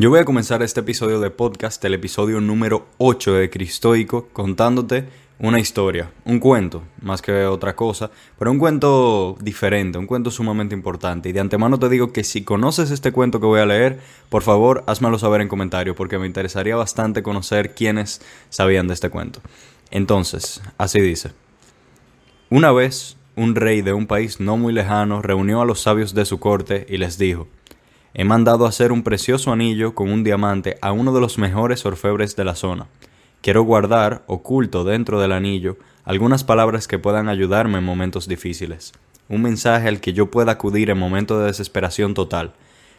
Yo voy a comenzar este episodio de podcast, el episodio número 8 de Cristoico, contándote una historia, un cuento, más que otra cosa, pero un cuento diferente, un cuento sumamente importante. Y de antemano te digo que si conoces este cuento que voy a leer, por favor, házmelo saber en comentarios, porque me interesaría bastante conocer quiénes sabían de este cuento. Entonces, así dice. Una vez, un rey de un país no muy lejano reunió a los sabios de su corte y les dijo, He mandado hacer un precioso anillo con un diamante a uno de los mejores orfebres de la zona. Quiero guardar, oculto dentro del anillo, algunas palabras que puedan ayudarme en momentos difíciles. Un mensaje al que yo pueda acudir en momentos de desesperación total.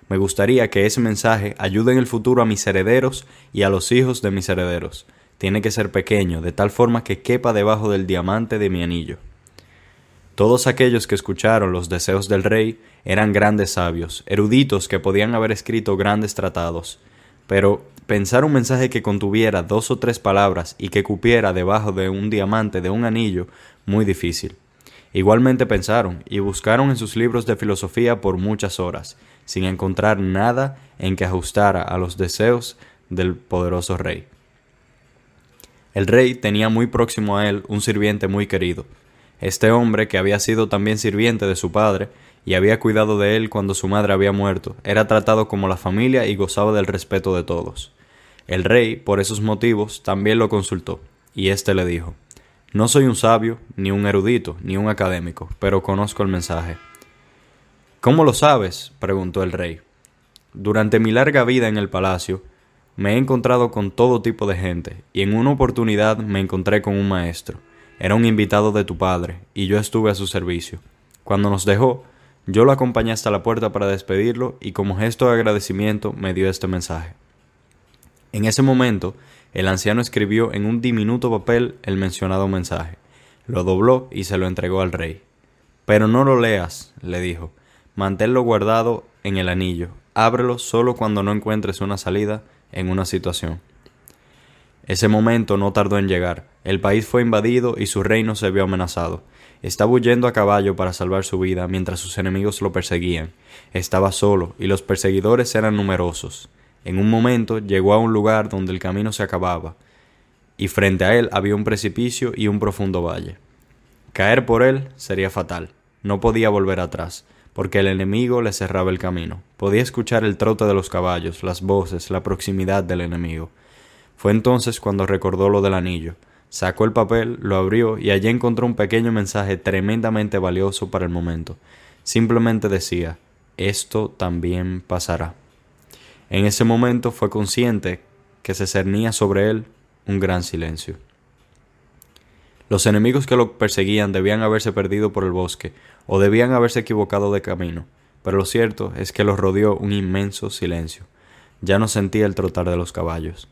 Me gustaría que ese mensaje ayude en el futuro a mis herederos y a los hijos de mis herederos. Tiene que ser pequeño, de tal forma que quepa debajo del diamante de mi anillo. Todos aquellos que escucharon los deseos del rey eran grandes sabios, eruditos que podían haber escrito grandes tratados, pero pensar un mensaje que contuviera dos o tres palabras y que cupiera debajo de un diamante de un anillo, muy difícil. Igualmente pensaron y buscaron en sus libros de filosofía por muchas horas, sin encontrar nada en que ajustara a los deseos del poderoso rey. El rey tenía muy próximo a él un sirviente muy querido, este hombre, que había sido también sirviente de su padre y había cuidado de él cuando su madre había muerto, era tratado como la familia y gozaba del respeto de todos. El rey, por esos motivos, también lo consultó, y éste le dijo No soy un sabio, ni un erudito, ni un académico, pero conozco el mensaje. ¿Cómo lo sabes? preguntó el rey. Durante mi larga vida en el palacio, me he encontrado con todo tipo de gente, y en una oportunidad me encontré con un maestro era un invitado de tu padre, y yo estuve a su servicio. Cuando nos dejó, yo lo acompañé hasta la puerta para despedirlo y como gesto de agradecimiento me dio este mensaje. En ese momento, el anciano escribió en un diminuto papel el mencionado mensaje, lo dobló y se lo entregó al rey. Pero no lo leas, le dijo, manténlo guardado en el anillo, ábrelo solo cuando no encuentres una salida en una situación. Ese momento no tardó en llegar. El país fue invadido y su reino se vio amenazado. Estaba huyendo a caballo para salvar su vida mientras sus enemigos lo perseguían. Estaba solo y los perseguidores eran numerosos. En un momento llegó a un lugar donde el camino se acababa, y frente a él había un precipicio y un profundo valle. Caer por él sería fatal. No podía volver atrás, porque el enemigo le cerraba el camino. Podía escuchar el trote de los caballos, las voces, la proximidad del enemigo. Fue entonces cuando recordó lo del anillo. Sacó el papel, lo abrió y allí encontró un pequeño mensaje tremendamente valioso para el momento. Simplemente decía, esto también pasará. En ese momento fue consciente que se cernía sobre él un gran silencio. Los enemigos que lo perseguían debían haberse perdido por el bosque o debían haberse equivocado de camino, pero lo cierto es que los rodeó un inmenso silencio. Ya no sentía el trotar de los caballos.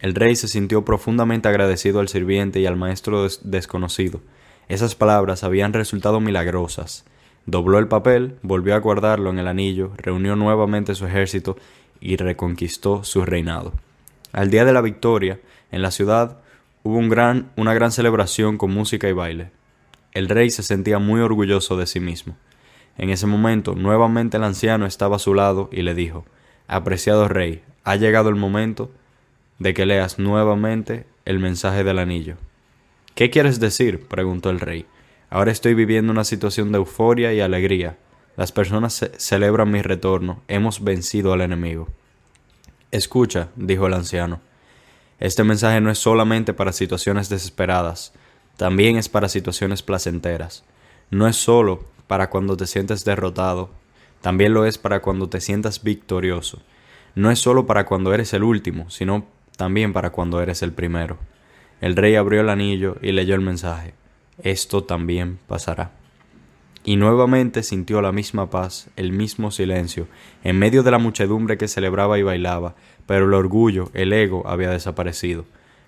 El rey se sintió profundamente agradecido al sirviente y al maestro desconocido. Esas palabras habían resultado milagrosas. Dobló el papel, volvió a guardarlo en el anillo, reunió nuevamente su ejército y reconquistó su reinado. Al día de la victoria, en la ciudad hubo un gran, una gran celebración con música y baile. El rey se sentía muy orgulloso de sí mismo. En ese momento, nuevamente el anciano estaba a su lado y le dijo Apreciado rey, ha llegado el momento de que leas nuevamente el mensaje del anillo. ¿Qué quieres decir? preguntó el rey. Ahora estoy viviendo una situación de euforia y alegría. Las personas celebran mi retorno. Hemos vencido al enemigo. Escucha, dijo el anciano. Este mensaje no es solamente para situaciones desesperadas, también es para situaciones placenteras. No es solo para cuando te sientes derrotado, también lo es para cuando te sientas victorioso. No es solo para cuando eres el último, sino también para cuando eres el primero. El rey abrió el anillo y leyó el mensaje. Esto también pasará. Y nuevamente sintió la misma paz, el mismo silencio, en medio de la muchedumbre que celebraba y bailaba, pero el orgullo, el ego había desaparecido.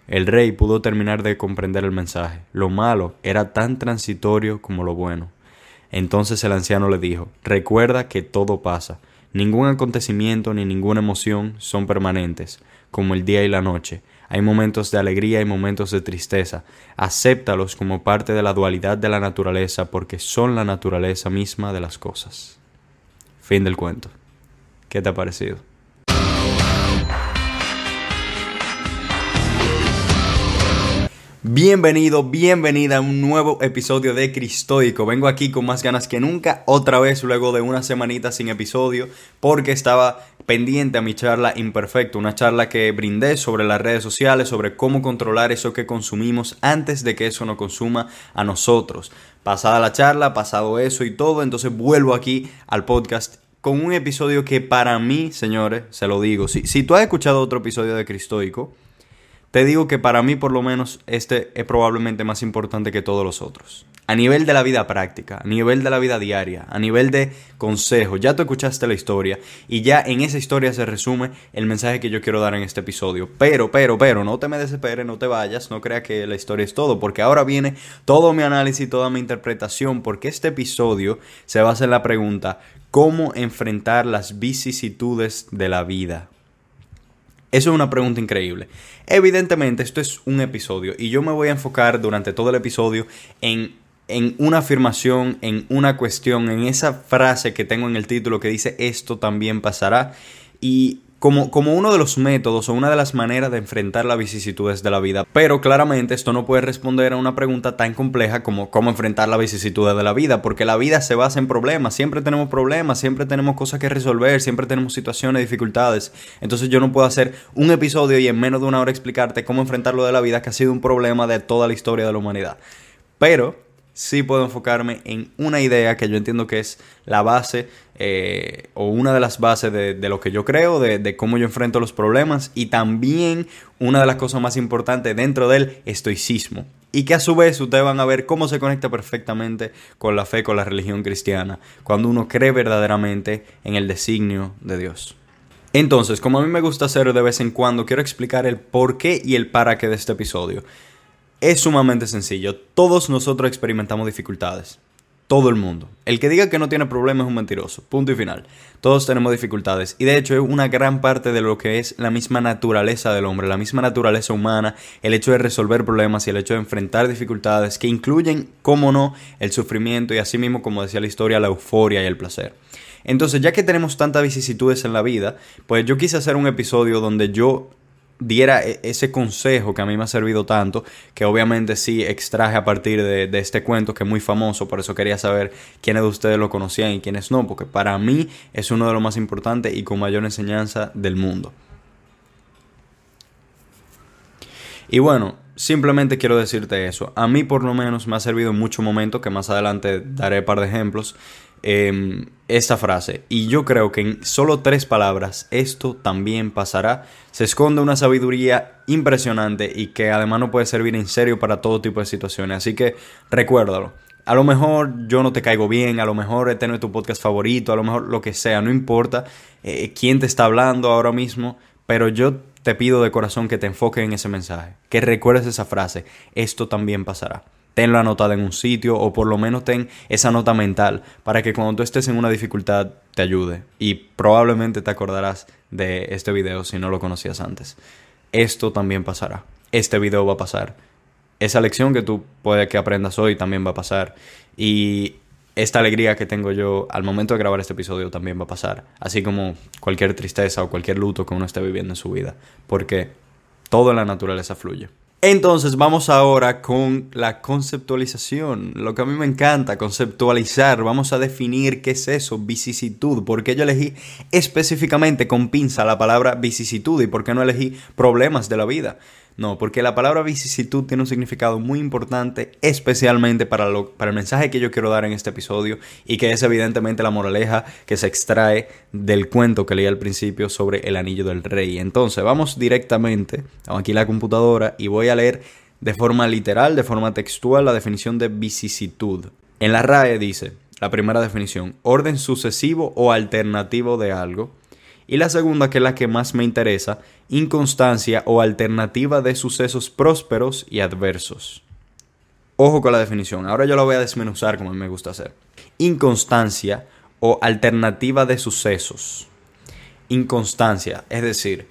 El rey pudo terminar de comprender el mensaje. Lo malo era tan transitorio como lo bueno. Entonces el anciano le dijo, Recuerda que todo pasa. Ningún acontecimiento ni ninguna emoción son permanentes como el día y la noche. Hay momentos de alegría y momentos de tristeza. Acéptalos como parte de la dualidad de la naturaleza porque son la naturaleza misma de las cosas. Fin del cuento. ¿Qué te ha parecido? Bienvenido, bienvenida a un nuevo episodio de Cristoico. Vengo aquí con más ganas que nunca, otra vez luego de una semanita sin episodio, porque estaba pendiente a mi charla Imperfecto, una charla que brindé sobre las redes sociales, sobre cómo controlar eso que consumimos antes de que eso nos consuma a nosotros. Pasada la charla, pasado eso y todo, entonces vuelvo aquí al podcast con un episodio que para mí, señores, se lo digo, si, si tú has escuchado otro episodio de Cristoico, te digo que para mí por lo menos este es probablemente más importante que todos los otros. A nivel de la vida práctica, a nivel de la vida diaria, a nivel de consejo, ya tú escuchaste la historia y ya en esa historia se resume el mensaje que yo quiero dar en este episodio. Pero, pero, pero, no te me desesperes, no te vayas, no creas que la historia es todo, porque ahora viene todo mi análisis, toda mi interpretación, porque este episodio se basa en la pregunta, ¿cómo enfrentar las vicisitudes de la vida? Eso es una pregunta increíble. Evidentemente, esto es un episodio y yo me voy a enfocar durante todo el episodio en, en una afirmación, en una cuestión, en esa frase que tengo en el título que dice esto también pasará. Y como, como, uno de los métodos o una de las maneras de enfrentar las vicisitudes de la vida. Pero claramente esto no puede responder a una pregunta tan compleja como cómo enfrentar las vicisitudes de la vida, porque la vida se basa en problemas, siempre tenemos problemas, siempre tenemos cosas que resolver, siempre tenemos situaciones, dificultades. Entonces yo no puedo hacer un episodio y en menos de una hora explicarte cómo enfrentar lo de la vida, que ha sido un problema de toda la historia de la humanidad. Pero sí puedo enfocarme en una idea que yo entiendo que es la base eh, o una de las bases de, lo que yo creo, de, cómo yo enfrento los problemas y también una de las cosas más importantes dentro del estoicismo. Y que a su vez ustedes van a ver cómo se conecta perfectamente con la fe, con la religión cristiana, cuando uno cree verdaderamente en el designio de Dios. Entonces, como a mí me gusta hacer de vez en cuando, quiero explicar el por qué y el para qué de este episodio. Es sumamente sencillo. Todos nosotros experimentamos dificultades. Todo el mundo. El que diga que no tiene problemas es un mentiroso. Punto y final. Todos tenemos dificultades. Y de hecho es una gran parte de lo que es la misma naturaleza del hombre, la misma naturaleza humana, el hecho de resolver problemas y el hecho de enfrentar dificultades que incluyen, como no, el sufrimiento y así mismo, como decía la historia, la euforia y el placer. Entonces, ya que tenemos tantas vicisitudes en la vida, pues yo quise hacer un episodio donde yo diera e-, ese consejo que a mí me ha servido tanto, que obviamente sí extraje a partir de, este cuento que es muy famoso, por eso quería saber quiénes de ustedes lo conocían y quiénes no, porque para mí es uno de los más importantes y con mayor enseñanza del mundo. Y bueno, simplemente quiero decirte eso. A mí por lo menos me ha servido en muchos momentos, que más adelante daré un par de ejemplos, eh, esta frase. Y yo creo que en solo tres palabras, esto también pasará, se esconde una sabiduría impresionante y que además no puede servir en serio para todo tipo de situaciones. Así que recuérdalo. A lo mejor yo no te caigo bien, a lo mejor este no es tu podcast favorito, a lo mejor lo que sea, no importa eh, quién te está hablando ahora mismo, pero yo te pido de corazón que te enfoques en ese mensaje, que recuerdes esa frase, esto también pasará tenlo anotada en un sitio o por lo menos ten esa nota mental para que cuando tú estés en una dificultad te ayude y probablemente te acordarás de este video si no lo conocías antes. Esto también pasará. Este video va a pasar. Esa lección que tú puede que aprendas hoy también va a pasar y esta alegría que tengo yo al momento de grabar este episodio también va a pasar, así como cualquier tristeza o cualquier luto que uno esté viviendo en su vida, porque todo en la naturaleza fluye. Entonces vamos ahora con la conceptualización, lo que a mí me encanta, conceptualizar, vamos a definir qué es eso, vicisitud, por qué yo elegí específicamente con pinza la palabra vicisitud y por qué no elegí problemas de la vida. No, porque la palabra vicisitud tiene un significado muy importante, especialmente para, lo, para el mensaje que yo quiero dar en este episodio y que es evidentemente la moraleja que se extrae del cuento que leí al principio sobre el anillo del rey. Entonces, vamos directamente, aquí la computadora y voy a leer de forma literal, de forma textual, la definición de vicisitud. En la RAE dice, la primera definición, orden sucesivo o alternativo de algo y la segunda, que es la que más me interesa, inconstancia o alternativa de sucesos prósperos y adversos. Ojo con la definición, ahora yo la voy a desmenuzar como me gusta hacer. Inconstancia o alternativa de sucesos. Inconstancia, es decir,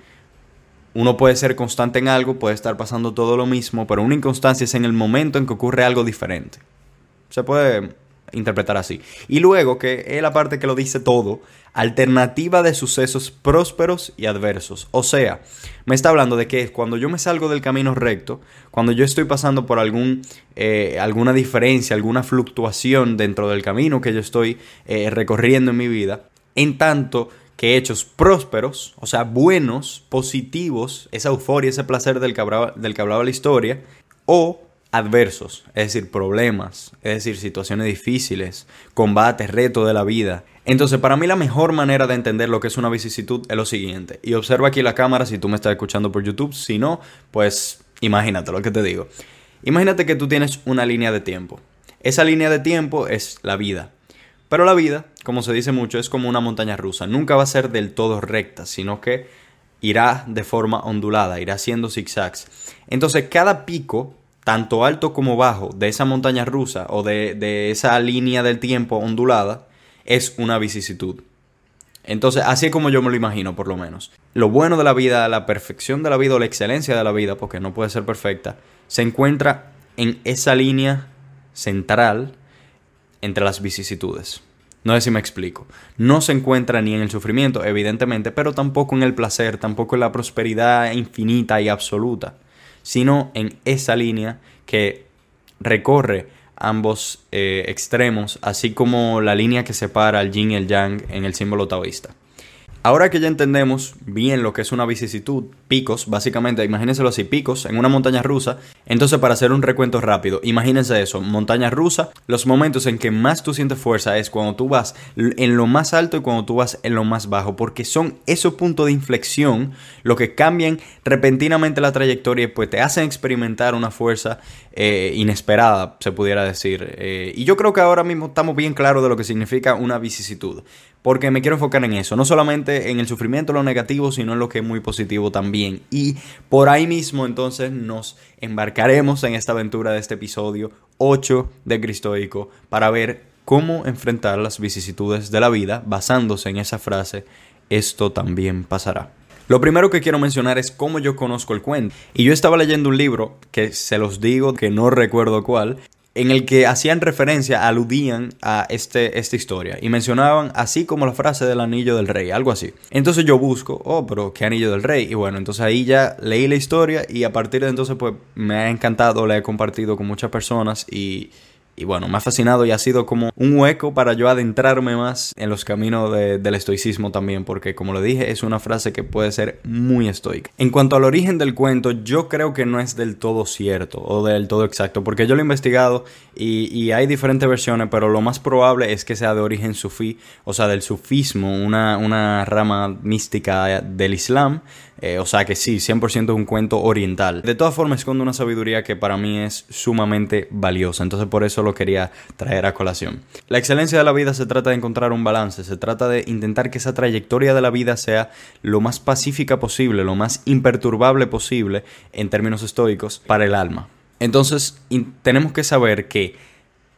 uno puede ser constante en algo, puede estar pasando todo lo mismo, pero una inconstancia es en el momento en que ocurre algo diferente. Se puede interpretar así. Y luego, que es la parte que lo dice todo, alternativa de sucesos prósperos y adversos. O sea, me está hablando de que cuando yo me salgo del camino recto, cuando yo estoy pasando por algún, eh, alguna diferencia, alguna fluctuación dentro del camino que yo estoy eh, recorriendo en mi vida, en tanto que hechos prósperos, o sea, buenos, positivos, esa euforia, ese placer del que del que hablaba la historia, o adversos, es decir, problemas, es decir, situaciones difíciles, combates, retos de la vida. Entonces, para mí la mejor manera de entender lo que es una vicisitud es lo siguiente. Y observa aquí la cámara si tú me estás escuchando por YouTube. Si no, pues imagínate lo que te digo. Imagínate que tú tienes una línea de tiempo. Esa línea de tiempo es la vida. Pero la vida, como se dice mucho, es como una montaña rusa. Nunca va a ser del todo recta, sino que irá de forma ondulada, irá haciendo zigzags. Entonces, cada pico tanto alto como bajo de esa montaña rusa o de, esa línea del tiempo ondulada es una vicisitud. Entonces, así es como yo me lo imagino, por lo menos. Lo bueno de la vida, la perfección de la vida o la excelencia de la vida, porque no puede ser perfecta, se encuentra en esa línea central entre las vicisitudes. No sé si me explico. No se encuentra ni en el sufrimiento, evidentemente, pero tampoco en el placer, tampoco en la prosperidad infinita y absoluta sino en esa línea que recorre ambos eh, extremos, así como la línea que separa el yin y el yang en el símbolo taoísta. Ahora que ya entendemos bien lo que es una vicisitud, picos, básicamente, imagínenselo así, picos en una montaña rusa, entonces para hacer un recuento rápido, imagínense eso, montaña rusa, los momentos en que más tú sientes fuerza es cuando tú vas en lo más alto y cuando tú vas en lo más bajo, porque son esos puntos de inflexión lo que cambian repentinamente la trayectoria y pues te hacen experimentar una fuerza eh, inesperada, se pudiera decir. Eh, y yo creo que ahora mismo estamos bien claros de lo que significa una vicisitud porque me quiero enfocar en eso, no solamente en el sufrimiento, lo negativo, sino en lo que es muy positivo también. Y por ahí mismo entonces nos embarcaremos en esta aventura de este episodio 8 de Cristoico para ver cómo enfrentar las vicisitudes de la vida basándose en esa frase, esto también pasará. Lo primero que quiero mencionar es cómo yo conozco el cuento. Y yo estaba leyendo un libro que se los digo que no recuerdo cuál, en el que hacían referencia, aludían a este, esta historia y mencionaban así como la frase del anillo del rey, algo así. Entonces yo busco, oh, pero ¿qué anillo del rey? Y bueno, entonces ahí ya leí la historia y a partir de entonces pues me ha encantado, la he compartido con muchas personas y y bueno, me ha fascinado y ha sido como un hueco para yo adentrarme más en los caminos del estoicismo también, porque como lo dije, es una frase que puede ser muy estoica. En cuanto al origen del cuento, yo creo que no es del todo cierto o del todo exacto, porque yo lo he investigado y, hay diferentes versiones, pero lo más probable es que sea de origen sufí, o sea, del sufismo, una, una rama mística del Islam eh, o sea que sí, 100% es un cuento oriental. De todas formas, esconde una sabiduría que para mí es sumamente valiosa. Entonces por eso lo quería traer a colación. La excelencia de la vida se trata de encontrar un balance. Se trata de intentar que esa trayectoria de la vida sea lo más pacífica posible, lo más imperturbable posible en términos estoicos para el alma. Entonces tenemos que saber que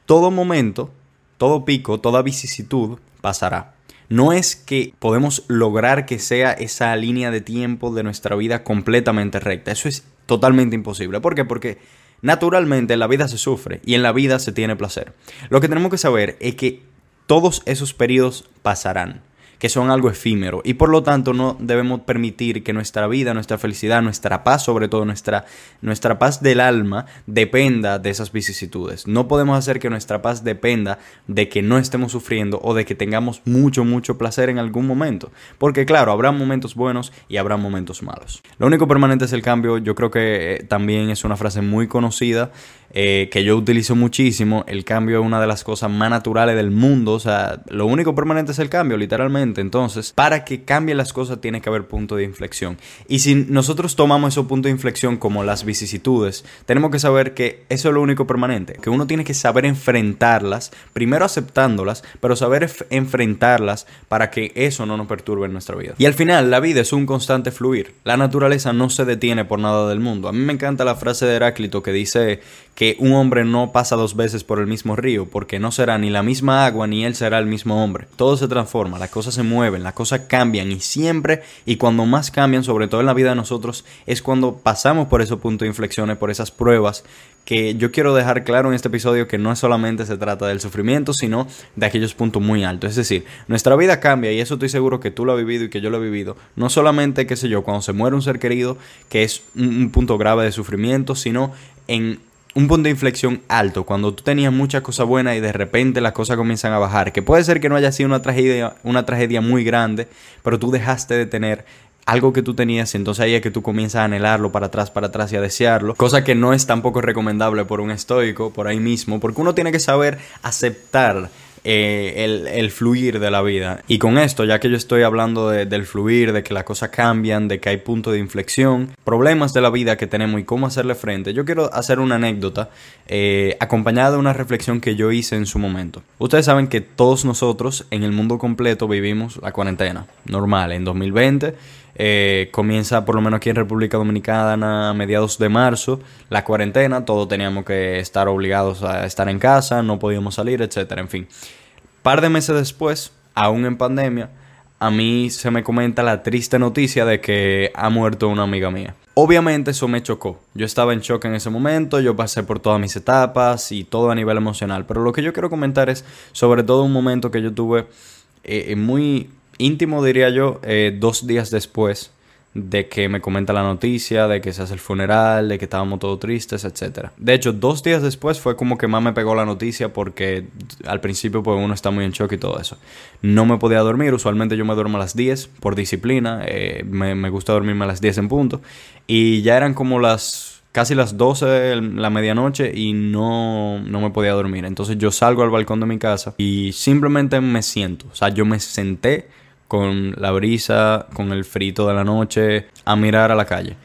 todo momento, todo pico, toda vicisitud pasará no es que podemos lograr que sea esa línea de tiempo de nuestra vida completamente recta. Eso es totalmente imposible. ¿Por qué? Porque naturalmente en la vida se sufre y en la vida se tiene placer. Lo que tenemos que saber es que todos esos periodos pasarán que son algo efímero y por lo tanto no debemos permitir que nuestra vida, nuestra felicidad, nuestra paz, sobre todo nuestra, nuestra paz del alma, dependa de esas vicisitudes. No podemos hacer que nuestra paz dependa de que no estemos sufriendo o de que tengamos mucho, mucho placer en algún momento. Porque claro, habrá momentos buenos y habrá momentos malos. Lo único permanente es el cambio. Yo creo que eh, también es una frase muy conocida eh, que yo utilizo muchísimo. El cambio es una de las cosas más naturales del mundo. O sea, lo único permanente es el cambio, literalmente. Entonces, para que cambien las cosas tiene que haber punto de inflexión. Y si nosotros tomamos esos puntos de inflexión como las vicisitudes, tenemos que saber que eso es lo único permanente. Que uno tiene que saber enfrentarlas, primero aceptándolas, pero saber enfrentarlas para que eso no nos perturbe en nuestra vida. Y al final, la vida es un constante fluir. La naturaleza no se detiene por nada del mundo. A mí me encanta la frase de Heráclito que dice que un hombre no pasa dos veces por el mismo río, porque no será ni la misma agua ni él será el mismo hombre. Todo se transforma, las cosas se mueven, las cosas cambian y siempre y cuando más cambian, sobre todo en la vida de nosotros, es cuando pasamos por esos puntos de inflexiones, por esas pruebas que yo quiero dejar claro en este episodio que no solamente se trata del sufrimiento, sino de aquellos puntos muy altos. Es decir, nuestra vida cambia y eso estoy seguro que tú lo has vivido y que yo lo he vivido. No solamente, qué sé yo, cuando se muere un ser querido, que es un punto grave de sufrimiento, sino en un punto de inflexión alto, cuando tú tenías muchas cosas buenas y de repente las cosas comienzan a bajar, que puede ser que no haya sido una tragedia, una tragedia muy grande, pero tú dejaste de tener algo que tú tenías, entonces ahí es que tú comienzas a anhelarlo para atrás, para atrás y a desearlo, cosa que no es tampoco recomendable por un estoico, por ahí mismo, porque uno tiene que saber aceptar eh, el, fluir de la vida. Y con esto, ya que yo estoy hablando del fluir, de que las cosas cambian, de que hay puntos de inflexión, problemas de la vida que tenemos y cómo hacerle frente, yo quiero hacer una anécdota eh, acompañada de una reflexión que yo hice en su momento. Ustedes saben que todos nosotros en el mundo completo vivimos la cuarentena normal en 2020. Eh, comienza por lo menos aquí en República Dominicana a mediados de marzo la cuarentena, todos teníamos que estar obligados a estar en casa, no podíamos salir, etcétera, en fin. Par de meses después, aún en pandemia, a mí se me comenta la triste noticia de que ha muerto una amiga mía. Obviamente eso me chocó. Yo estaba en shock en ese momento, yo pasé por todas mis etapas y todo a nivel emocional. Pero lo que yo quiero comentar es sobre todo un momento que yo tuve eh, muy íntimo, diría yo, eh, dos días después de que me comenta la noticia, de que se hace el funeral, de que estábamos todos tristes, etc. De hecho, dos días después fue como que más me pegó la noticia porque al principio pues uno está muy en shock y todo eso. No me podía dormir, usualmente yo me duermo a las 10 por disciplina, eh, me, me gusta dormirme a las 10 en punto y ya eran como las casi las 12 de la medianoche y no, no me podía dormir. Entonces yo salgo al balcón de mi casa y simplemente me siento, o sea, yo me senté con la brisa, con el frito de la noche, a mirar a la calle.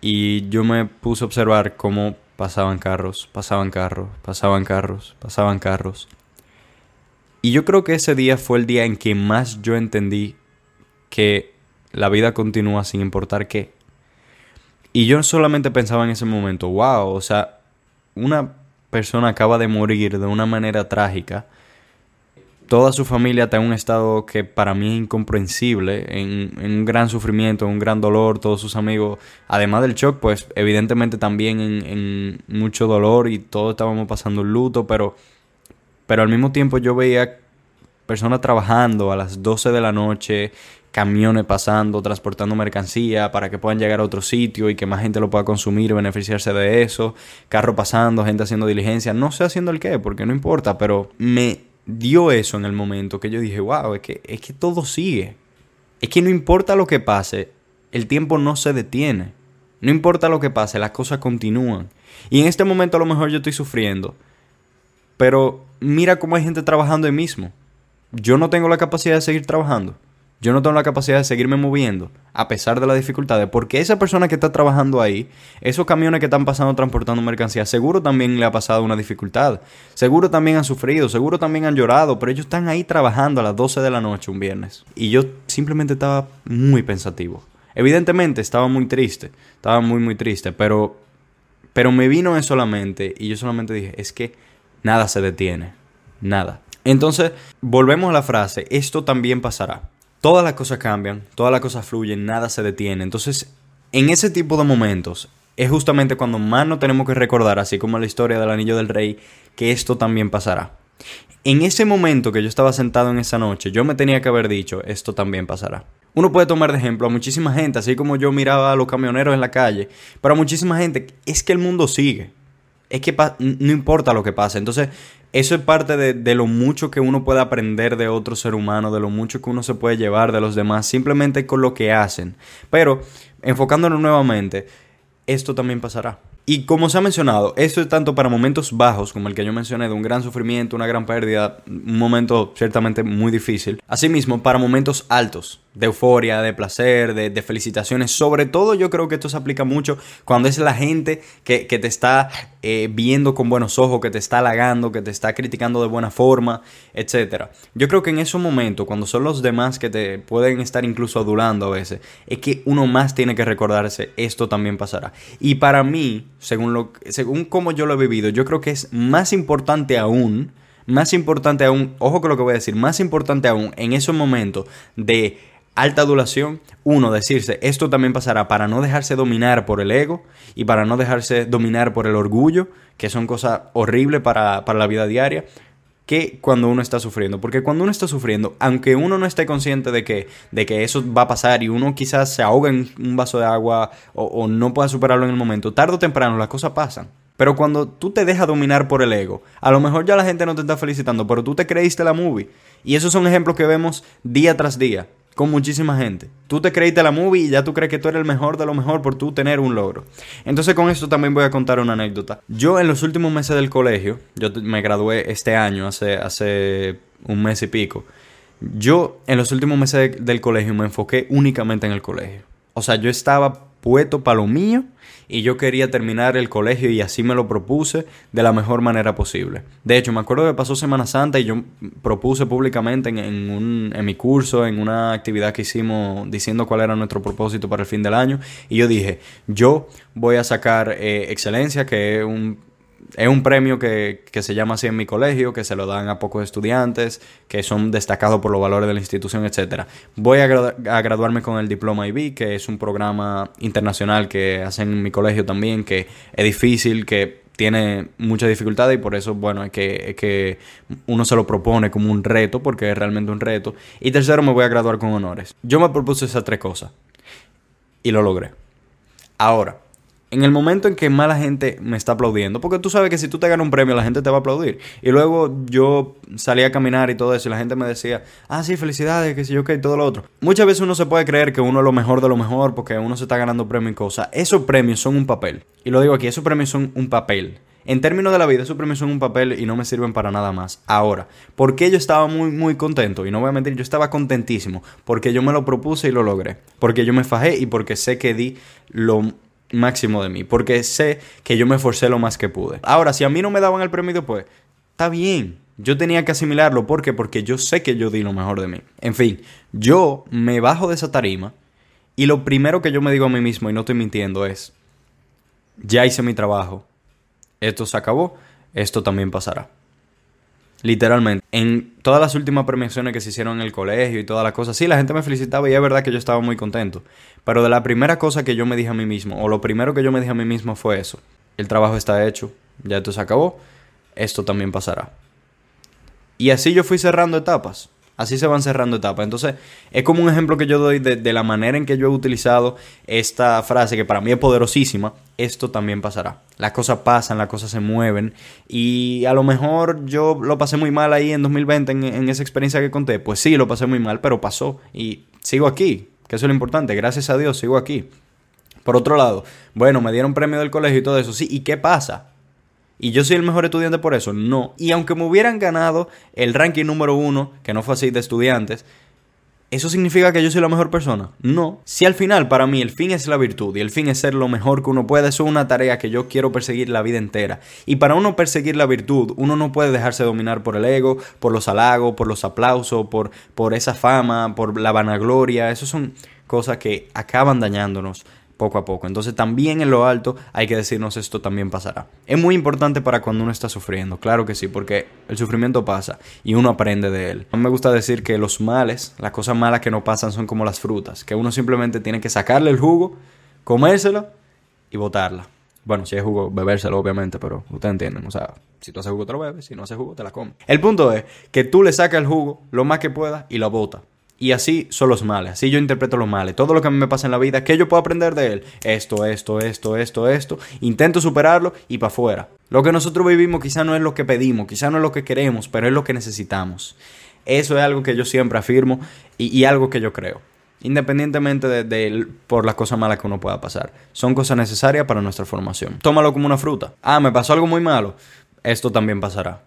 Y yo me puse a observar cómo pasaban carros, pasaban carros, pasaban carros, pasaban carros. Y yo creo que ese día fue el día en que más yo entendí que la vida continúa sin importar qué. Y yo solamente pensaba en ese momento, wow, o sea, una persona acaba de morir de una manera trágica toda su familia está en un estado que para mí es incomprensible, en, un gran sufrimiento, en un gran dolor, todos sus amigos, además del shock, pues evidentemente también en, mucho dolor y todos estábamos pasando un luto, pero, pero al mismo tiempo yo veía personas trabajando a las 12 de la noche, camiones pasando, transportando mercancía para que puedan llegar a otro sitio y que más gente lo pueda consumir beneficiarse de eso, carro pasando, gente haciendo diligencia, no sé haciendo el qué, porque no importa, pero me dio eso en el momento que yo dije, wow, es que, es que todo sigue. Es que no importa lo que pase, el tiempo no se detiene. No importa lo que pase, las cosas continúan. Y en este momento a lo mejor yo estoy sufriendo. Pero mira cómo hay gente trabajando ahí mismo. Yo no tengo la capacidad de seguir trabajando yo no tengo la capacidad de seguirme moviendo a pesar de las dificultades, porque esa persona que está trabajando ahí, esos camiones que están pasando transportando mercancía, seguro también le ha pasado una dificultad, seguro también han sufrido, seguro también han llorado, pero ellos están ahí trabajando a las 12 de la noche un viernes. Y yo simplemente estaba muy pensativo. Evidentemente estaba muy triste, estaba muy muy triste, pero pero me vino eso a la mente y yo solamente dije, es que nada se detiene, nada. Entonces, volvemos a la frase, esto también pasará todas las cosas cambian, todas las cosas fluyen, nada se detiene. Entonces, en ese tipo de momentos es justamente cuando más nos tenemos que recordar, así como la historia del anillo del rey, que esto también pasará. En ese momento que yo estaba sentado en esa noche, yo me tenía que haber dicho, esto también pasará. Uno puede tomar de ejemplo a muchísima gente, así como yo miraba a los camioneros en la calle, pero a muchísima gente es que el mundo sigue. Es que no importa lo que pase. Entonces, eso es parte de, lo mucho que uno puede aprender de otro ser humano, de lo mucho que uno se puede llevar de los demás, simplemente con lo que hacen. Pero, enfocándonos nuevamente, esto también pasará. Y como se ha mencionado, esto es tanto para momentos bajos, como el que yo mencioné, de un gran sufrimiento, una gran pérdida, un momento ciertamente muy difícil. Asimismo, para momentos altos, de euforia, de placer, de, felicitaciones. Sobre todo yo creo que esto se aplica mucho cuando es la gente que, te está eh, viendo con buenos ojos, que te está halagando, que te está criticando de buena forma, etc. Yo creo que en esos momentos, cuando son los demás que te pueden estar incluso adulando a veces, es que uno más tiene que recordarse, esto también pasará. Y para mí, según, lo, según cómo yo lo he vivido, yo creo que es más importante aún, más importante aún, ojo con lo que voy a decir, más importante aún en esos momentos de alta adulación, uno, decirse, esto también pasará para no dejarse dominar por el ego y para no dejarse dominar por el orgullo, que son cosas horribles para, para la vida diaria que cuando uno está sufriendo. Porque cuando uno está sufriendo, aunque uno no esté consciente de que, de que eso va a pasar y uno quizás se ahoga en un vaso de agua o, no pueda superarlo en el momento, tarde o temprano las cosas pasan. Pero cuando tú te dejas dominar por el ego, a lo mejor ya la gente no te está felicitando, pero tú te creíste la movie. Y esos son ejemplos que vemos día tras día con muchísima gente. Tú te creíste la movie y ya tú crees que tú eres el mejor de lo mejor por tú tener un logro. Entonces con esto también voy a contar una anécdota. Yo en los últimos meses del colegio, yo me gradué este año, hace, hace un mes y pico. Yo en los últimos meses del colegio me enfoqué únicamente en el colegio. O sea, yo estaba puesto para lo mío y yo quería terminar el colegio y así me lo propuse de la mejor manera posible. De hecho, me acuerdo que pasó Semana Santa y yo propuse públicamente en, un, en mi curso, en una actividad que hicimos diciendo cuál era nuestro propósito para el fin del año y yo dije, yo voy a sacar eh, excelencia, que es un es un premio que, se llama así en mi colegio, que se lo dan a pocos estudiantes, que son destacados por los valores de la institución, etc. Voy a, graduarme con el diploma IB, que es un programa internacional que hacen en mi colegio también, que es difícil, que tiene mucha dificultad y por eso, bueno, es que, es que uno se lo propone como un reto, porque es realmente un reto. Y tercero, me voy a graduar con honores. Yo me propuse esas tres cosas y lo logré. Ahora, en el momento en que más la gente me está aplaudiendo, porque tú sabes que si tú te ganas un premio, la gente te va a aplaudir. Y luego yo salía a caminar y todo eso, y la gente me decía, ah, sí, felicidades, que sé yo, que todo lo otro. Muchas veces uno se puede creer que uno es lo mejor de lo mejor porque uno se está ganando premio y cosas. Esos premios son un papel. Y lo digo aquí, esos premios son un papel. En términos de la vida, esos premios son un papel y no me sirven para nada más. Ahora, porque yo estaba muy, muy contento? Y no voy a mentir, yo estaba contentísimo. Porque yo me lo propuse y lo logré. Porque yo me fajé y porque sé que di lo máximo de mí, porque sé que yo me esforcé lo más que pude. Ahora, si a mí no me daban el premio pues está bien. Yo tenía que asimilarlo, ¿por qué? Porque yo sé que yo di lo mejor de mí. En fin, yo me bajo de esa tarima y lo primero que yo me digo a mí mismo, y no estoy mintiendo, es, ya hice mi trabajo, esto se acabó, esto también pasará. Literalmente. En todas las últimas premiaciones que se hicieron en el colegio y todas las cosas, sí, la gente me felicitaba y es verdad que yo estaba muy contento. Pero de la primera cosa que yo me dije a mí mismo, o lo primero que yo me dije a mí mismo fue eso. El trabajo está hecho, ya esto se acabó, esto también pasará. Y así yo fui cerrando etapas. Así se van cerrando etapas. Entonces, es como un ejemplo que yo doy de, la manera en que yo he utilizado esta frase, que para mí es poderosísima. Esto también pasará. Las cosas pasan, las cosas se mueven. Y a lo mejor yo lo pasé muy mal ahí en 2020, en, esa experiencia que conté. Pues sí, lo pasé muy mal, pero pasó. Y sigo aquí, que eso es lo importante. Gracias a Dios, sigo aquí. Por otro lado, bueno, me dieron premio del colegio y todo eso. Sí, ¿y qué pasa? ¿Y yo soy el mejor estudiante por eso? No. Y aunque me hubieran ganado el ranking número uno, que no fue así de estudiantes, ¿eso significa que yo soy la mejor persona? No. Si al final para mí el fin es la virtud y el fin es ser lo mejor que uno puede, eso es una tarea que yo quiero perseguir la vida entera. Y para uno perseguir la virtud, uno no puede dejarse dominar por el ego, por los halagos, por los aplausos, por, por esa fama, por la vanagloria. Eso son cosas que acaban dañándonos poco a poco. Entonces también en lo alto hay que decirnos esto también pasará. Es muy importante para cuando uno está sufriendo, claro que sí, porque el sufrimiento pasa y uno aprende de él. A mí me gusta decir que los males, las cosas malas que no pasan son como las frutas, que uno simplemente tiene que sacarle el jugo, comérselo y botarla. Bueno, si hay jugo, bebérselo obviamente, pero ustedes entienden, o sea, si tú haces jugo te lo bebes, si no haces jugo te la comes. El punto es que tú le sacas el jugo lo más que puedas y lo botas. Y así son los males, así yo interpreto los males. Todo lo que a mí me pasa en la vida, ¿qué yo puedo aprender de él? Esto, esto, esto, esto, esto. Intento superarlo y para afuera. Lo que nosotros vivimos quizá no es lo que pedimos, quizá no es lo que queremos, pero es lo que necesitamos. Eso es algo que yo siempre afirmo y, algo que yo creo. Independientemente de, por las cosas malas que uno pueda pasar. Son cosas necesarias para nuestra formación. Tómalo como una fruta. Ah, me pasó algo muy malo. Esto también pasará.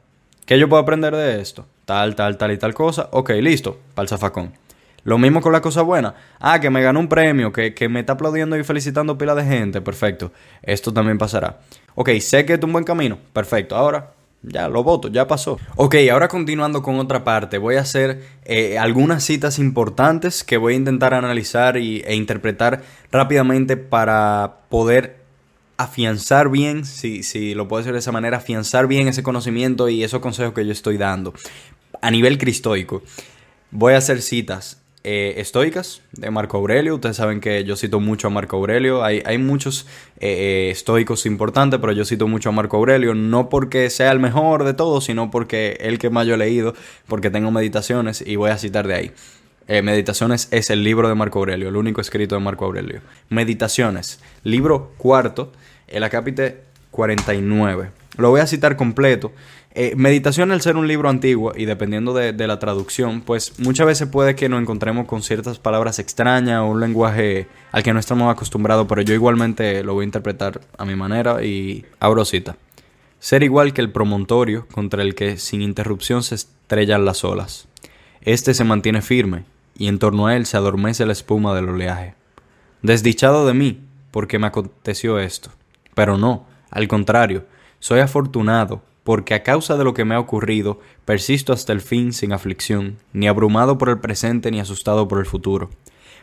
¿Qué yo puedo aprender de esto? Tal, tal, tal y tal cosa. Ok, listo. Para el zafacón. Lo mismo con la cosa buena. Ah, que me ganó un premio, que, me está aplaudiendo y felicitando pila de gente. Perfecto. Esto también pasará. Ok, sé que es un buen camino. Perfecto. Ahora ya lo voto, ya pasó. Ok, ahora continuando con otra parte, voy a hacer eh, algunas citas importantes que voy a intentar analizar y, e interpretar rápidamente para poder afianzar bien, si, si lo puedo decir de esa manera, afianzar bien ese conocimiento y esos consejos que yo estoy dando a nivel cristoico. Voy a hacer citas eh, estoicas de Marco Aurelio. Ustedes saben que yo cito mucho a Marco Aurelio. Hay, hay muchos eh, eh, estoicos importantes, pero yo cito mucho a Marco Aurelio, no porque sea el mejor de todos, sino porque el que más yo he leído, porque tengo meditaciones y voy a citar de ahí. Meditaciones es el libro de Marco Aurelio, el único escrito de Marco Aurelio. Meditaciones, libro cuarto, el acápite 49. Lo voy a citar completo eh, meditación al ser un libro antiguo y dependiendo de, la traducción, pues muchas veces puede que nos encontremos con ciertas palabras extrañas o un lenguaje al que no estamos acostumbrados, pero yo igualmente lo voy a interpretar a mi manera y abro cita. Ser igual que el promontorio contra el que sin interrupción se estrellan las olas. Este se mantiene firme y en torno a él se adormece la espuma del oleaje. Desdichado de mí, porque me aconteció esto. Pero no, al contrario, soy afortunado porque a causa de lo que me ha ocurrido, persisto hasta el fin sin aflicción, ni abrumado por el presente ni asustado por el futuro.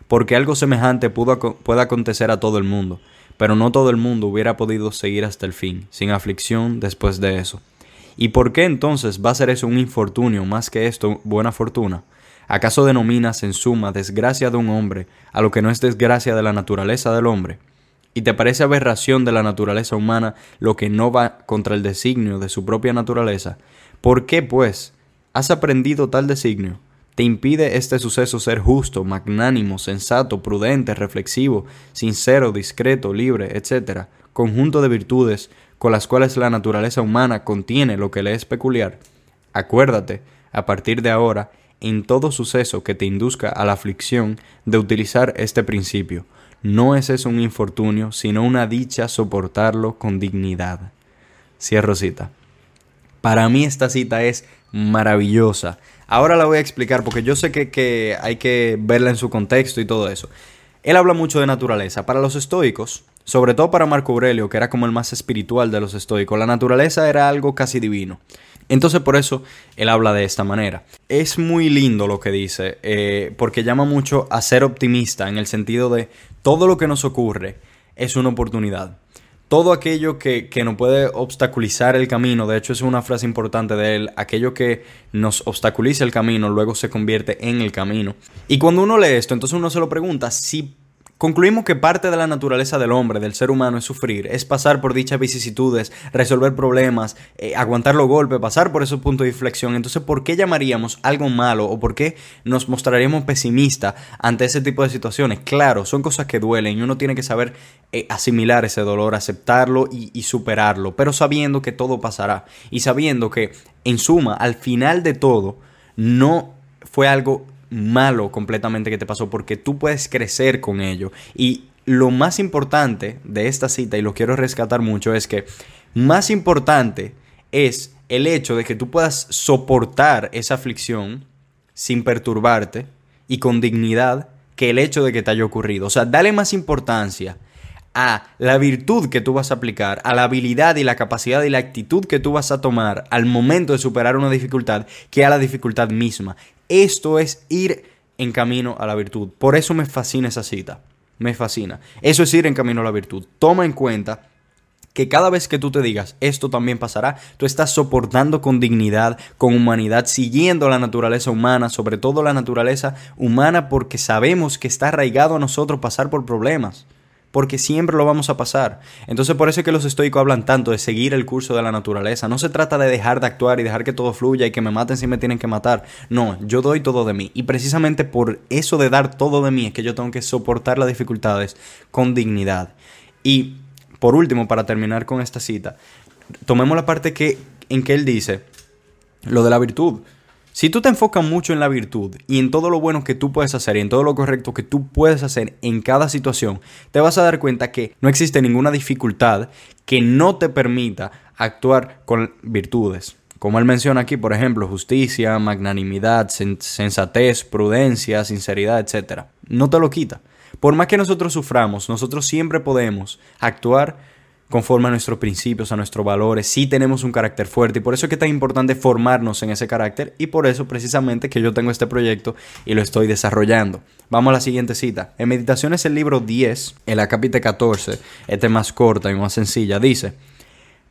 Porque algo semejante pudo, puede acontecer a todo el mundo, pero no todo el mundo hubiera podido seguir hasta el fin, sin aflicción después de eso. ¿Y por qué entonces va a ser eso un infortunio más que esto buena fortuna? ¿Acaso denominas en suma desgracia de un hombre a lo que no es desgracia de la naturaleza del hombre? Y te parece aberración de la naturaleza humana lo que no va contra el designio de su propia naturaleza, ¿por qué, pues, has aprendido tal designio? ¿Te impide este suceso ser justo, magnánimo, sensato, prudente, reflexivo, sincero, discreto, libre, etcétera, conjunto de virtudes con las cuales la naturaleza humana contiene lo que le es peculiar? Acuérdate, a partir de ahora, en todo suceso que te induzca a la aflicción, de utilizar este principio, no es eso un infortunio, sino una dicha soportarlo con dignidad. Cierro cita. Para mí esta cita es maravillosa. Ahora la voy a explicar porque yo sé que, hay que verla en su contexto y todo eso. Él habla mucho de naturaleza. Para los estoicos, sobre todo para Marco Aurelio, que era como el más espiritual de los estoicos, la naturaleza era algo casi divino. Entonces por eso él habla de esta manera. Es muy lindo lo que dice, eh, porque llama mucho a ser optimista en el sentido de todo lo que nos ocurre es una oportunidad. Todo aquello que, que nos puede obstaculizar el camino, de hecho es una frase importante de él, aquello que nos obstaculiza el camino luego se convierte en el camino. Y cuando uno lee esto, entonces uno se lo pregunta si Concluimos que parte de la naturaleza del hombre, del ser humano, es sufrir, es pasar por dichas vicisitudes, resolver problemas, eh, aguantar los golpes, pasar por esos puntos de inflexión. Entonces, ¿por qué llamaríamos algo malo o por qué nos mostraríamos pesimistas ante ese tipo de situaciones? Claro, son cosas que duelen y uno tiene que saber eh, asimilar ese dolor, aceptarlo y, y superarlo, pero sabiendo que todo pasará y sabiendo que, en suma, al final de todo, no fue algo malo completamente que te pasó porque tú puedes crecer con ello. Y lo más importante de esta cita, y lo quiero rescatar mucho, es que más importante es el hecho de que tú puedas soportar esa aflicción sin perturbarte y con dignidad que el hecho de que te haya ocurrido. O sea, dale más importancia a la virtud que tú vas a aplicar, a la habilidad y la capacidad y la actitud que tú vas a tomar al momento de superar una dificultad, que a la dificultad misma. Esto es ir en camino a la virtud. Por eso me fascina esa cita. Me fascina. Eso es ir en camino a la virtud. Toma en cuenta que cada vez que tú te digas esto también pasará, tú estás soportando con dignidad, con humanidad, siguiendo la naturaleza humana, sobre todo la naturaleza humana porque sabemos que está arraigado a nosotros pasar por problemas porque siempre lo vamos a pasar. Entonces por eso es que los estoicos hablan tanto de seguir el curso de la naturaleza. No se trata de dejar de actuar y dejar que todo fluya y que me maten si me tienen que matar. No, yo doy todo de mí. Y precisamente por eso de dar todo de mí es que yo tengo que soportar las dificultades con dignidad. Y por último, para terminar con esta cita, tomemos la parte que, en que él dice lo de la virtud. Si tú te enfocas mucho en la virtud y en todo lo bueno que tú puedes hacer y en todo lo correcto que tú puedes hacer en cada situación, te vas a dar cuenta que no existe ninguna dificultad que no te permita actuar con virtudes. Como él menciona aquí, por ejemplo, justicia, magnanimidad, sensatez, prudencia, sinceridad, etc. No te lo quita. Por más que nosotros suframos, nosotros siempre podemos actuar conforme a nuestros principios, a nuestros valores, sí tenemos un carácter fuerte y por eso es que es tan importante formarnos en ese carácter y por eso precisamente que yo tengo este proyecto y lo estoy desarrollando. Vamos a la siguiente cita. En Meditaciones el libro 10, en la capítulo 14, este más corta y más sencilla, dice,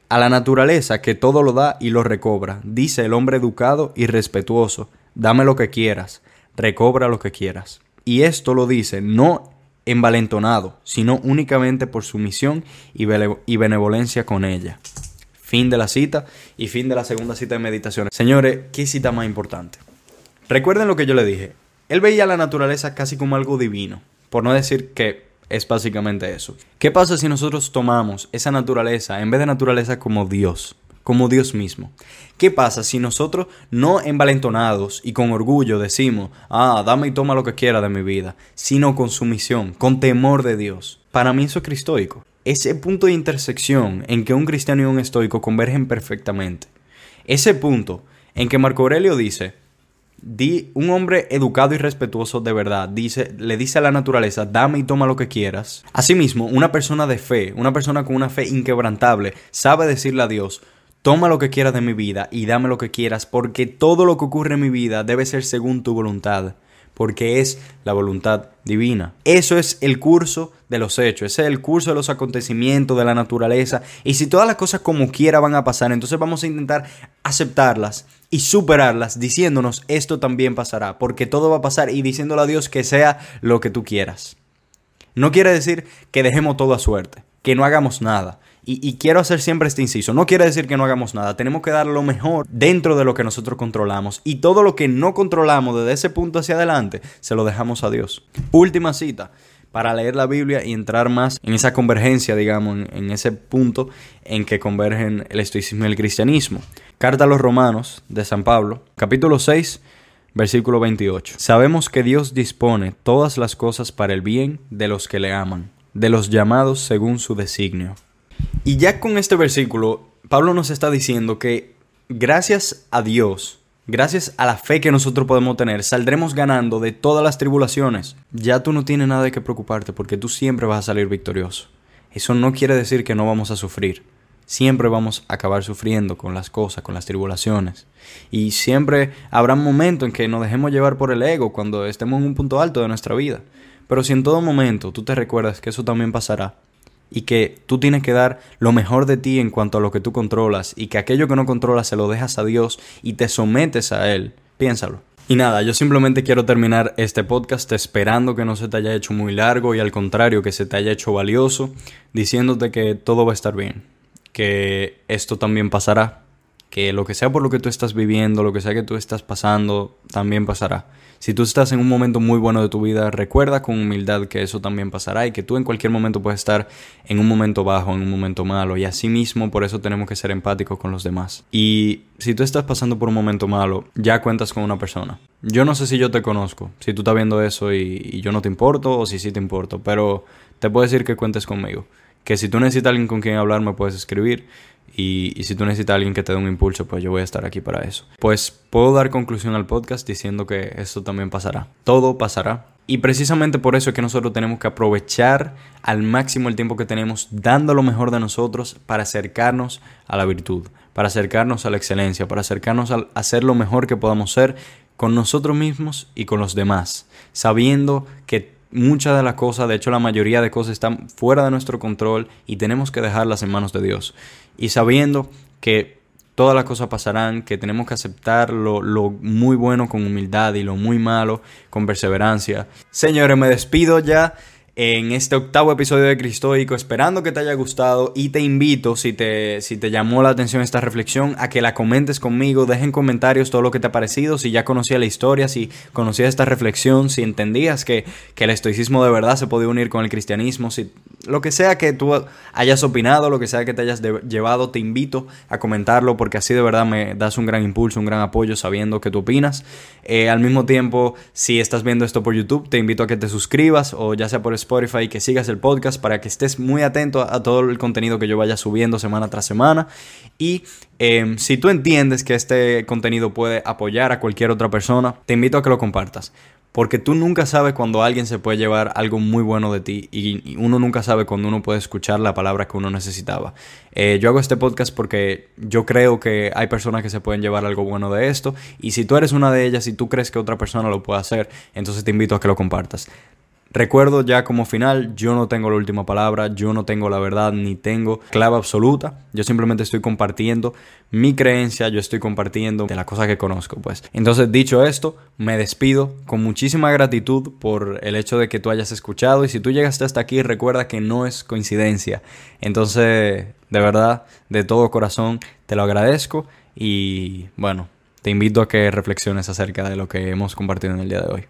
a la naturaleza que todo lo da y lo recobra, dice el hombre educado y respetuoso, dame lo que quieras, recobra lo que quieras. Y esto lo dice no envalentonado, sino únicamente por su misión y, benevolencia con ella. Fin de la cita y fin de la segunda cita de meditación. Señores, ¿qué cita más importante? Recuerden lo que yo le dije. Él veía la naturaleza casi como algo divino, por no decir que es básicamente eso. ¿Qué pasa si nosotros tomamos esa naturaleza, en vez de naturaleza, como Dios? Como Dios mismo. ¿Qué pasa si nosotros no envalentonados y con orgullo decimos, ah, dame y toma lo que quiera de mi vida, sino con sumisión, con temor de Dios? Para mí eso es cristoico. Ese punto de intersección en que un cristiano y un estoico convergen perfectamente. Ese punto en que Marco Aurelio dice, di, un hombre educado y respetuoso de verdad dice, le dice a la naturaleza, dame y toma lo que quieras. Asimismo, una persona de fe, una persona con una fe inquebrantable, sabe decirle a Dios, Toma lo que quieras de mi vida y dame lo que quieras, porque todo lo que ocurre en mi vida debe ser según tu voluntad, porque es la voluntad divina. Eso es el curso de los hechos, ese es el curso de los acontecimientos, de la naturaleza, y si todas las cosas como quiera van a pasar, entonces vamos a intentar aceptarlas y superarlas, diciéndonos esto también pasará, porque todo va a pasar y diciéndole a Dios que sea lo que tú quieras. No quiere decir que dejemos todo a suerte, que no hagamos nada. Y, quiero hacer siempre este inciso. No quiere decir que no hagamos nada. Tenemos que dar lo mejor dentro de lo que nosotros controlamos. Y todo lo que no controlamos desde ese punto hacia adelante, se lo dejamos a Dios. Última cita para leer la Biblia y entrar más en esa convergencia, digamos, en, en, ese punto en que convergen el estoicismo y el cristianismo. Carta a los Romanos de San Pablo, capítulo 6, versículo 28. Sabemos que Dios dispone todas las cosas para el bien de los que le aman, de los llamados según su designio. Y ya con este versículo, Pablo nos está diciendo que gracias a Dios, gracias a la fe que nosotros podemos tener, saldremos ganando de todas las tribulaciones. Ya tú no tienes nada de qué preocuparte porque tú siempre vas a salir victorioso. Eso no quiere decir que no vamos a sufrir. Siempre vamos a acabar sufriendo con las cosas, con las tribulaciones. Y siempre habrá un momento en que nos dejemos llevar por el ego cuando estemos en un punto alto de nuestra vida. Pero si en todo momento tú te recuerdas que eso también pasará, y que tú tienes que dar lo mejor de ti en cuanto a lo que tú controlas y que aquello que no controlas se lo dejas a Dios y te sometes a Él. Piénsalo. Y nada, yo simplemente quiero terminar este podcast esperando que no se te haya hecho muy largo y al contrario que se te haya hecho valioso, diciéndote que todo va a estar bien, que esto también pasará, que lo que sea por lo que tú estás viviendo, lo que sea que tú estás pasando, también pasará. Si tú estás en un momento muy bueno de tu vida, recuerda con humildad que eso también pasará y que tú en cualquier momento puedes estar en un momento bajo, en un momento malo y así mismo por eso tenemos que ser empáticos con los demás. Y si tú estás pasando por un momento malo, ya cuentas con una persona. Yo no sé si yo te conozco, si tú estás viendo eso y, y yo no te importo o si sí te importo, pero te puedo decir que cuentes conmigo. Que si tú necesitas alguien con quien hablar me puedes escribir y, si tú necesitas alguien que te dé un impulso, pues yo voy a estar aquí para eso. Pues puedo dar conclusión al podcast diciendo que esto también pasará. Todo pasará. Y precisamente por eso es que nosotros tenemos que aprovechar al máximo el tiempo que tenemos dando lo mejor de nosotros para acercarnos a la virtud, para acercarnos a la excelencia, para acercarnos a hacer lo mejor que podamos ser con nosotros mismos y con los demás, sabiendo que muchas de las cosas, de hecho la mayoría de cosas están fuera de nuestro control y tenemos que dejarlas en manos de Dios y sabiendo que todas las cosas pasarán, que tenemos que aceptar lo, lo, muy bueno con humildad y lo muy malo con perseverancia. Señores, me despido ya en este octavo episodio de Cristoico, esperando que te haya gustado y te invito, si te, si te llamó la atención esta reflexión, a que la comentes conmigo, dejen comentarios todo lo que te ha parecido, si ya conocías la historia, si conocías esta reflexión, si entendías que, que el estoicismo de verdad se podía unir con el cristianismo, si lo que sea que tú hayas opinado, lo que sea que te hayas llevado, te invito a comentarlo porque así de verdad me das un gran impulso, un gran apoyo sabiendo que tú opinas. Eh, al mismo tiempo, si estás viendo esto por YouTube, te invito a que te suscribas o ya sea por Spotify, que sigas el podcast para que estés muy atento a, todo el contenido que yo vaya subiendo semana tras semana. Y em, si tú entiendes que este contenido puede apoyar a cualquier otra persona, te invito a que lo compartas Porque tú nunca sabes cuando alguien se puede llevar algo muy bueno de ti y uno nunca sabe cuando uno puede escuchar la palabra que uno necesitaba. Eh, yo hago este podcast porque yo creo que hay personas que se pueden llevar algo bueno de esto y si tú eres una de ellas y tú crees que otra persona lo puede hacer, entonces te invito a que lo compartas. Recuerdo ya como final, yo no tengo la última palabra, yo no tengo la verdad ni tengo clave absoluta, yo simplemente estoy compartiendo mi creencia, yo estoy compartiendo de las cosas que conozco, pues. Entonces, dicho esto, me despido con muchísima gratitud por el hecho de que tú hayas escuchado y si tú llegaste hasta aquí, recuerda que no es coincidencia. Entonces, de verdad, de todo corazón, te lo agradezco y bueno, te invito a que reflexiones acerca de lo que hemos compartido en el día de hoy.